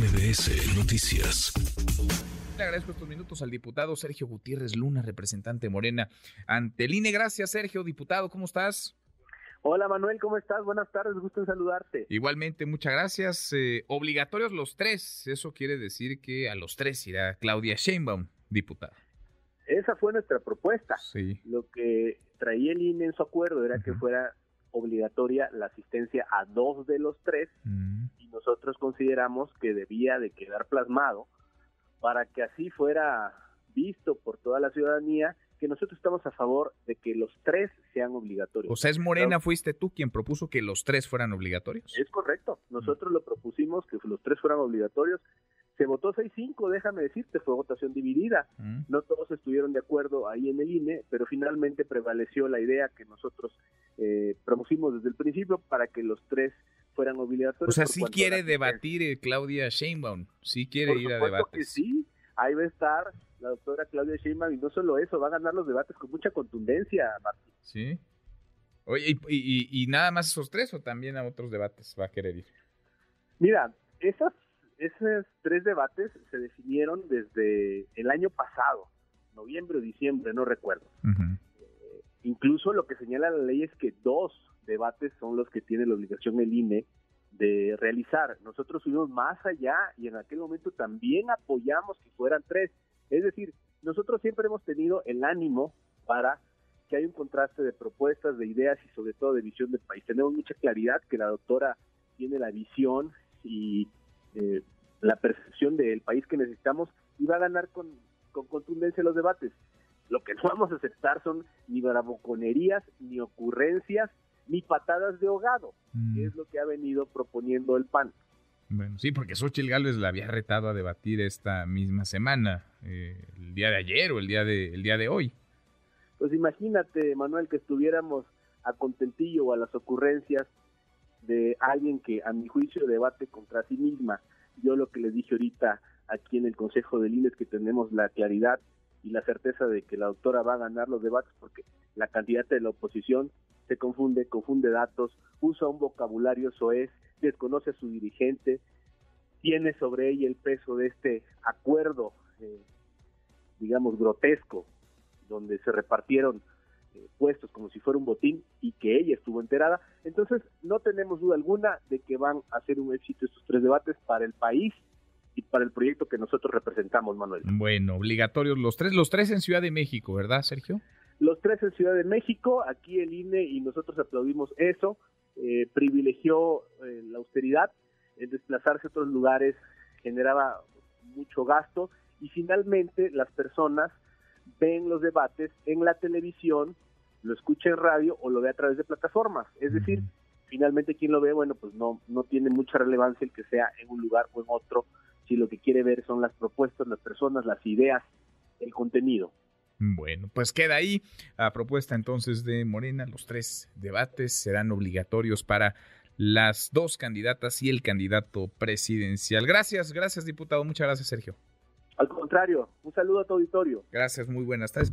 MBS Noticias. Le agradezco estos minutos al diputado Sergio Gutiérrez Luna, representante Morena ante el INE. Gracias, Sergio, diputado, ¿cómo estás? Hola Manuel, ¿cómo estás? Buenas tardes, gusto en saludarte. Igualmente, muchas gracias. Eh, obligatorios los tres, eso quiere decir que a los tres irá Claudia Sheinbaum, diputada. Esa fue nuestra propuesta. Sí. Lo que traía el INE en su acuerdo era que fuera obligatoria la asistencia a dos de los tres y nosotros consideramos que debía de quedar plasmado para que así fuera visto por toda la ciudadanía que nosotros estamos a favor de que los tres sean obligatorios. O sea, es Morena, fuiste tú quien propuso que los tres fueran obligatorios. Es correcto, nosotros lo propusimos que los tres fueran obligatorios. Se votó 6-5, déjame decirte, fue votación dividida. Mm. No todos estuvieron de acuerdo ahí en el INE, pero finalmente prevaleció la idea que nosotros eh, propusimos desde el principio para que los tres fueran obligatorios. O sea, sí quiere debatir eh, Claudia Sheinbaum, sí quiere Por ir a debates. que sí, ahí va a estar la doctora Claudia Sheinbaum y no solo eso, va a ganar los debates con mucha contundencia, Martín. Sí. Oye, ¿y, y- y nada más esos tres o también a otros debates va a querer ir? Mira, esas, esos tres debates se definieron desde el año pasado, noviembre o diciembre, no recuerdo. Ujú. Incluso lo que señala la ley es que dos debates son los que tiene la obligación el INE de realizar. Nosotros fuimos más allá y en aquel momento también apoyamos que fueran tres. Es decir, nosotros siempre hemos tenido el ánimo para que haya un contraste de propuestas, de ideas y sobre todo de visión del país. Tenemos mucha claridad que la doctora tiene la visión y eh, la percepción del país que necesitamos y va a ganar con, con contundencia los debates. Lo que no vamos a aceptar son ni bravuconerías, ni ocurrencias, ni patadas de ahogado, Mm. que es lo que ha venido proponiendo el PAN. Bueno, sí, porque Xochitl Gálvez la había retado a debatir esta misma semana, eh, el día de ayer o el día de, el día de hoy. Pues imagínate, Manuel, que estuviéramos a contentillo o a las ocurrencias de alguien que a mi juicio debate contra sí misma. Yo lo que les dije ahorita aquí en el Consejo del INE es que tenemos la claridad y la certeza de que la doctora va a ganar los debates porque la candidata de la oposición se confunde, confunde datos, usa un vocabulario soez, desconoce a su dirigente, tiene sobre ella el peso de este acuerdo, eh, digamos, grotesco, donde se repartieron eh, puestos como si fuera un botín y que ella estuvo enterada. Entonces, no tenemos duda alguna de que van a ser un éxito estos tres debates para el país para el proyecto que nosotros representamos, Manuel. Bueno, obligatorios los tres, los tres en Ciudad de México, ¿verdad, Sergio? Los tres en Ciudad de México, aquí el INE y nosotros aplaudimos eso, eh, privilegió eh, la austeridad, el desplazarse a otros lugares generaba mucho gasto y finalmente las personas ven los debates en la televisión, lo escucha en radio o lo ve a través de plataformas. Es decir, finalmente quien lo ve, bueno, pues no, no tiene mucha relevancia el que sea en un lugar o en otro, si lo que quiere ver son las propuestas, las personas, las ideas, el contenido. Bueno, pues queda ahí a propuesta entonces de Morena. Los tres debates serán obligatorios para las dos candidatas y el candidato presidencial. Gracias, gracias diputado. Muchas gracias, Sergio. Al contrario, un saludo a tu auditorio. Gracias, muy buenas tardes.